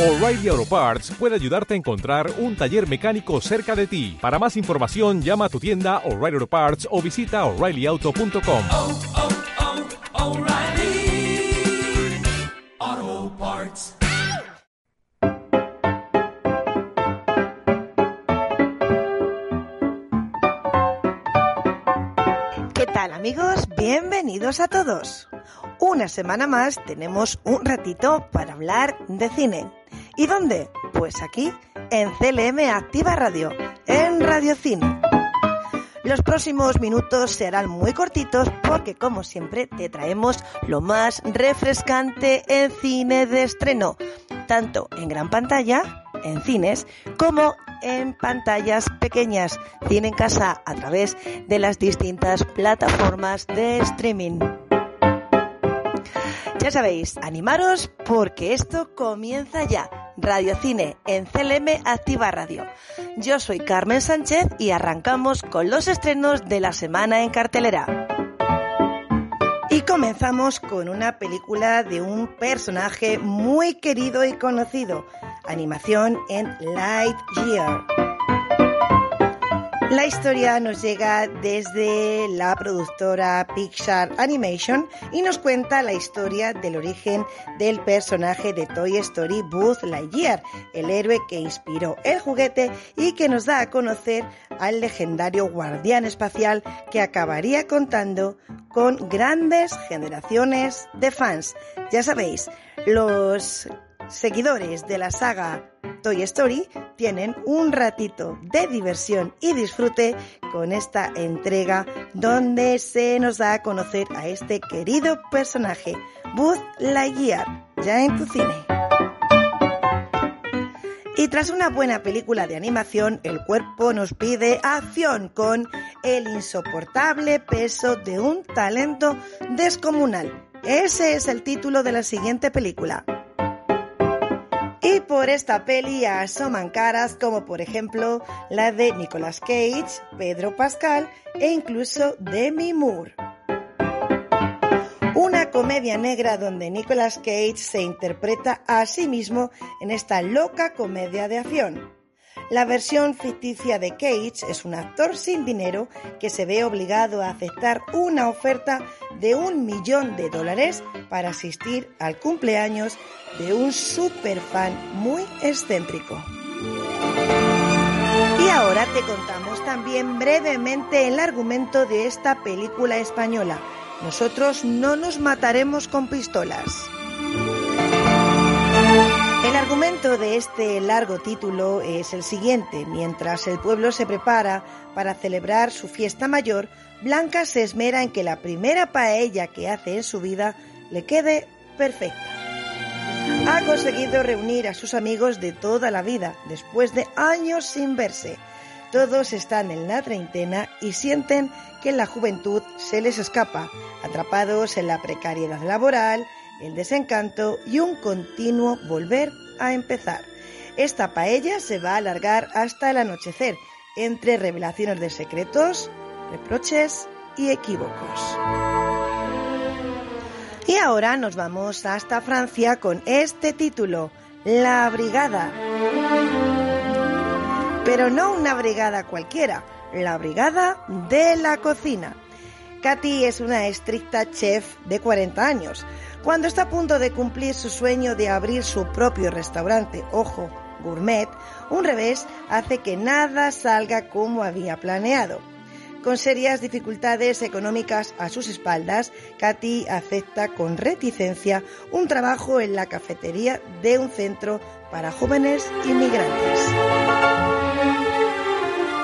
O'Reilly Auto Parts puede ayudarte a encontrar un taller mecánico cerca de ti. Para más información, llama a tu tienda O'Reilly Auto Parts o visita oreillyauto.com. oh, oh, Parts. ¿Qué tal amigos? Bienvenidos a todos. Una semana más tenemos un ratito para hablar de cine. ¿Y dónde? Pues aquí, en CLM Activa Radio, en Radio Cine. Los próximos minutos serán muy cortitos porque como siempre te traemos lo más refrescante en cine de estreno, tanto en gran pantalla, en cines, como en pantallas pequeñas, cine en casa a través de las distintas plataformas de streaming. Ya sabéis, animaros porque esto comienza ya. Radio Cine en CLM Activa Radio. Yo soy Carmen Sánchez y arrancamos con los estrenos de la semana en cartelera. Y comenzamos con una película de un personaje muy querido y conocido, animación en Lightyear. La historia nos llega desde la productora Pixar Animation y nos cuenta la historia del origen del personaje de Toy Story Buzz Lightyear, el héroe que inspiró el juguete y que nos da a conocer al legendario guardián espacial que acabaría contando con grandes generaciones de fans. Ya sabéis, los seguidores de la saga Toy Story tienen un ratito de diversión y disfrute con esta entrega donde se nos da a conocer a este querido personaje, Buzz Lightyear, ya en tu cine. Y tras una buena película de animación, el cuerpo nos pide acción con el insoportable peso de un talento descomunal. Ese es el título de la siguiente película. Por esta peli asoman caras como por ejemplo la de Nicolas Cage, Pedro Pascal e incluso Demi Moore. Una comedia negra donde Nicolas Cage se interpreta a sí mismo en esta loca comedia de acción. La versión ficticia de Cage es un actor sin dinero que se ve obligado a aceptar una oferta de un millón de dólares para asistir al cumpleaños de un superfan muy excéntrico. Y ahora te contamos también brevemente el argumento de esta película española. Nosotros no nos mataremos con pistolas. El argumento de este largo título es el siguiente. Mientras el pueblo se prepara para celebrar su fiesta mayor, Blanca se esmera en que la primera paella que hace en su vida le quede perfecta. Ha conseguido reunir a sus amigos de toda la vida, después de años sin verse. Todos están en la treintena y sienten que la juventud se les escapa, atrapados en la precariedad laboral, el desencanto y un continuo volver a empezar. Esta paella se va a alargar hasta el anochecer, entre revelaciones de secretos, reproches y equívocos. Y ahora nos vamos hasta Francia con este título, La Brigada. Pero no una brigada cualquiera, la Brigada de la Cocina. Katy es una estricta chef de 40 años. Cuando está a punto de cumplir su sueño de abrir su propio restaurante, ojo, gourmet, un revés hace que nada salga como había planeado. Con serias dificultades económicas a sus espaldas, Katy acepta con reticencia un trabajo en la cafetería de un centro para jóvenes inmigrantes.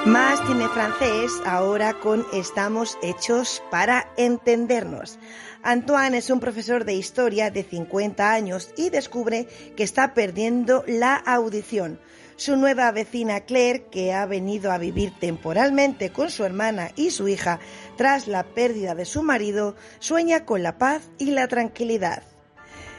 Más cine francés ahora con Estamos hechos para entendernos. Antoine es un profesor de historia de 50 años y descubre que está perdiendo la audición. Su nueva vecina Claire, que ha venido a vivir temporalmente con su hermana y su hija tras la pérdida de su marido, sueña con la paz y la tranquilidad.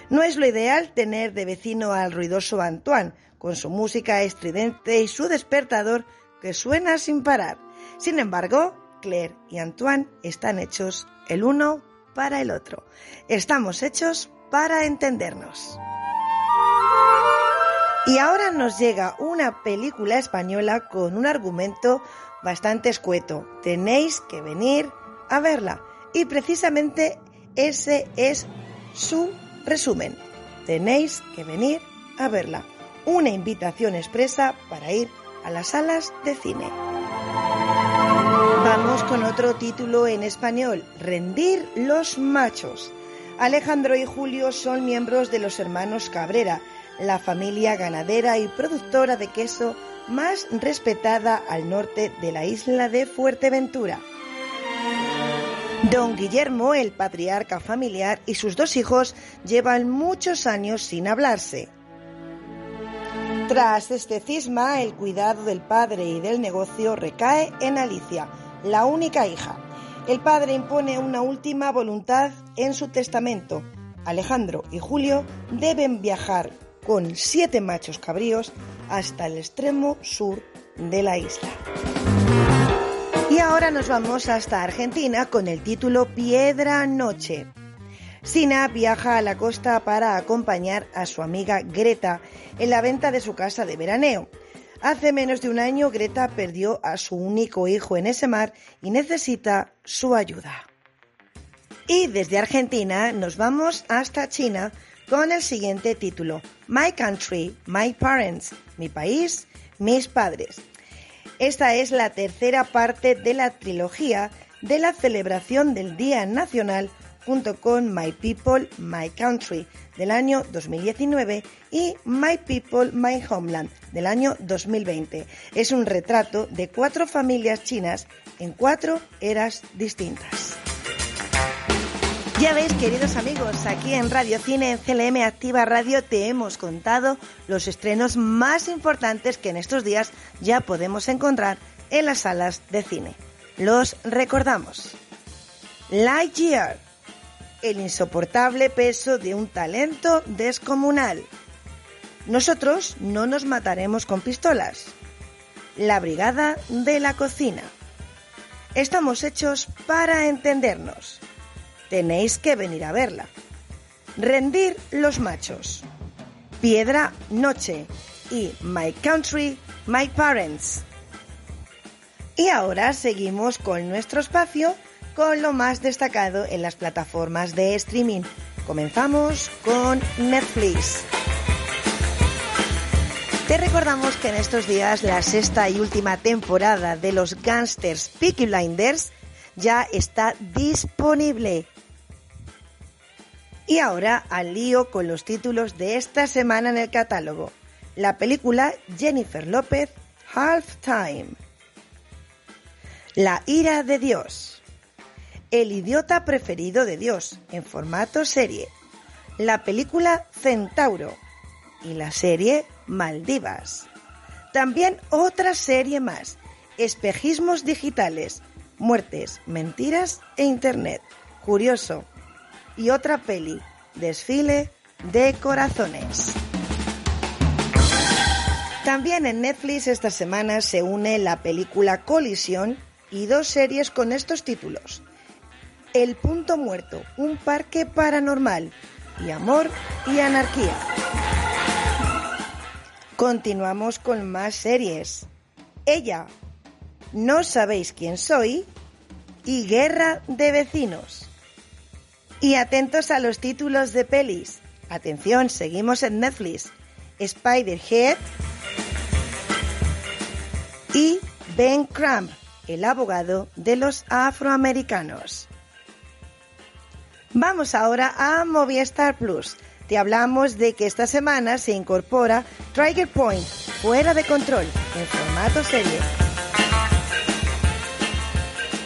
No es lo ideal tener de vecino al ruidoso Antoine, con su música estridente y su despertador que suena sin parar. Sin embargo, Claire y Antoine están hechos el uno para el otro. Estamos hechos para entendernos. Y ahora nos llega una película española con un argumento bastante escueto. Tenéis que venir a verla. Y precisamente ese es su resumen. Tenéis que venir a verla. Una invitación expresa para ir a las salas de cine. Vamos con otro título en español, Rendir los machos. Alejandro y Julio son miembros de los hermanos Cabrera, la familia ganadera y productora de queso más respetada al norte de la isla de Fuerteventura. Don Guillermo, el patriarca familiar, y sus dos hijos llevan muchos años sin hablarse. Tras este cisma, el cuidado del padre y del negocio recae en Alicia, la única hija. El padre impone una última voluntad en su testamento. Alejandro y Julio deben viajar con siete machos cabríos hasta el extremo sur de la isla. Y ahora nos vamos hasta Argentina con el título Piedra Noche. Sina viaja a la costa para acompañar a su amiga Greta en la venta de su casa de veraneo. Hace menos de un año Greta perdió a su único hijo en ese mar y necesita su ayuda. Y desde Argentina nos vamos hasta China con el siguiente título, My Country, My Parents, mi país, mis padres. Esta es la tercera parte de la trilogía de la celebración del Día Nacional junto con My People, My Country del año 2019 y My People, My Homeland del año 2020. Es un retrato de cuatro familias chinas en cuatro eras distintas. Ya veis, queridos amigos, aquí en Radio Cine, en CLM Activa Radio, te hemos contado los estrenos más importantes que en estos días ya podemos encontrar en las salas de cine. Los recordamos. Lightyear, el insoportable peso de un talento descomunal. Nosotros no nos mataremos con pistolas. La Brigada de la Cocina. Estamos hechos para entendernos tenéis que venir a verla. Rendir los machos. Piedra Noche y My Country, My Parents. Y ahora seguimos con nuestro espacio con lo más destacado en las plataformas de streaming. Comenzamos con Netflix. Te recordamos que en estos días la sexta y última temporada de los Gangsters Peaky Blinders ya está disponible. Y ahora al lío con los títulos de esta semana en el catálogo. La película Jennifer López, Halftime. La ira de Dios. El idiota preferido de Dios, en formato serie. La película Centauro. Y la serie Maldivas. También otra serie más. Espejismos digitales. Muertes, mentiras e Internet. Curioso, y otra peli, Desfile de Corazones. También en Netflix esta semana se une la película Colisión y dos series con estos títulos. El Punto Muerto, un parque paranormal y Amor y Anarquía. Continuamos con más series. Ella, No sabéis quién soy y Guerra de Vecinos. Y atentos a los títulos de pelis. Atención, seguimos en Netflix. Spider-Head y Ben Crumb, el abogado de los afroamericanos. Vamos ahora a Movistar Plus. Te hablamos de que esta semana se incorpora Trigger Point, fuera de control, en formato serie.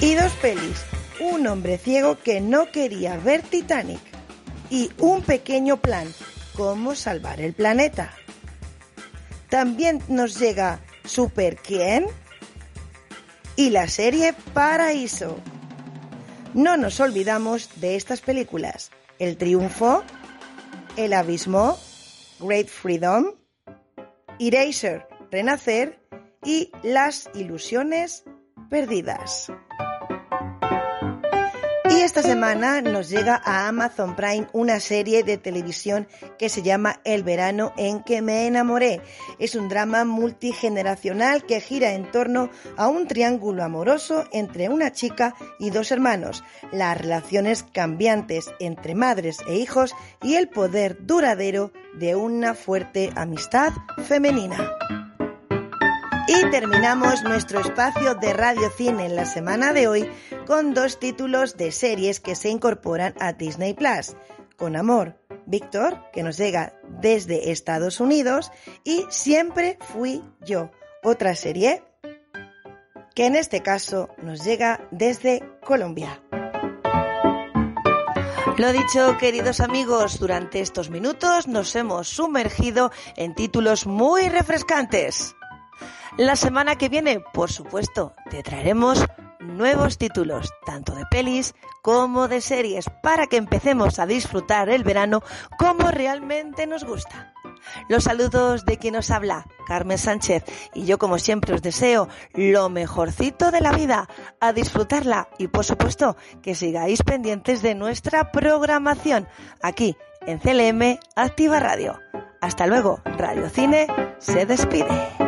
Y dos pelis, un hombre ciego que no quería ver Titanic y un pequeño plan, cómo salvar el planeta. También nos llega Super quién y la serie Paraíso. No nos olvidamos de estas películas. El Triunfo, El Abismo, Great Freedom, Eraser, Renacer y Las Ilusiones Perdidas esta semana nos llega a Amazon Prime una serie de televisión que se llama El verano en que me enamoré. Es un drama multigeneracional que gira en torno a un triángulo amoroso entre una chica y dos hermanos, las relaciones cambiantes entre madres e hijos y el poder duradero de una fuerte amistad femenina. Y terminamos nuestro espacio de Radio Cine en la semana de hoy con dos títulos de series que se incorporan a Disney Plus. Con Amor, Víctor, que nos llega desde Estados Unidos, y Siempre fui yo, otra serie que en este caso nos llega desde Colombia. Lo dicho, queridos amigos, durante estos minutos nos hemos sumergido en títulos muy refrescantes. La semana que viene, por supuesto, te traeremos nuevos títulos, tanto de pelis como de series, para que empecemos a disfrutar el verano como realmente nos gusta. Los saludos de quien nos habla, Carmen Sánchez, y yo como siempre os deseo lo mejorcito de la vida, a disfrutarla y por supuesto que sigáis pendientes de nuestra programación aquí en CLM Activa Radio. Hasta luego, Radio Cine se despide.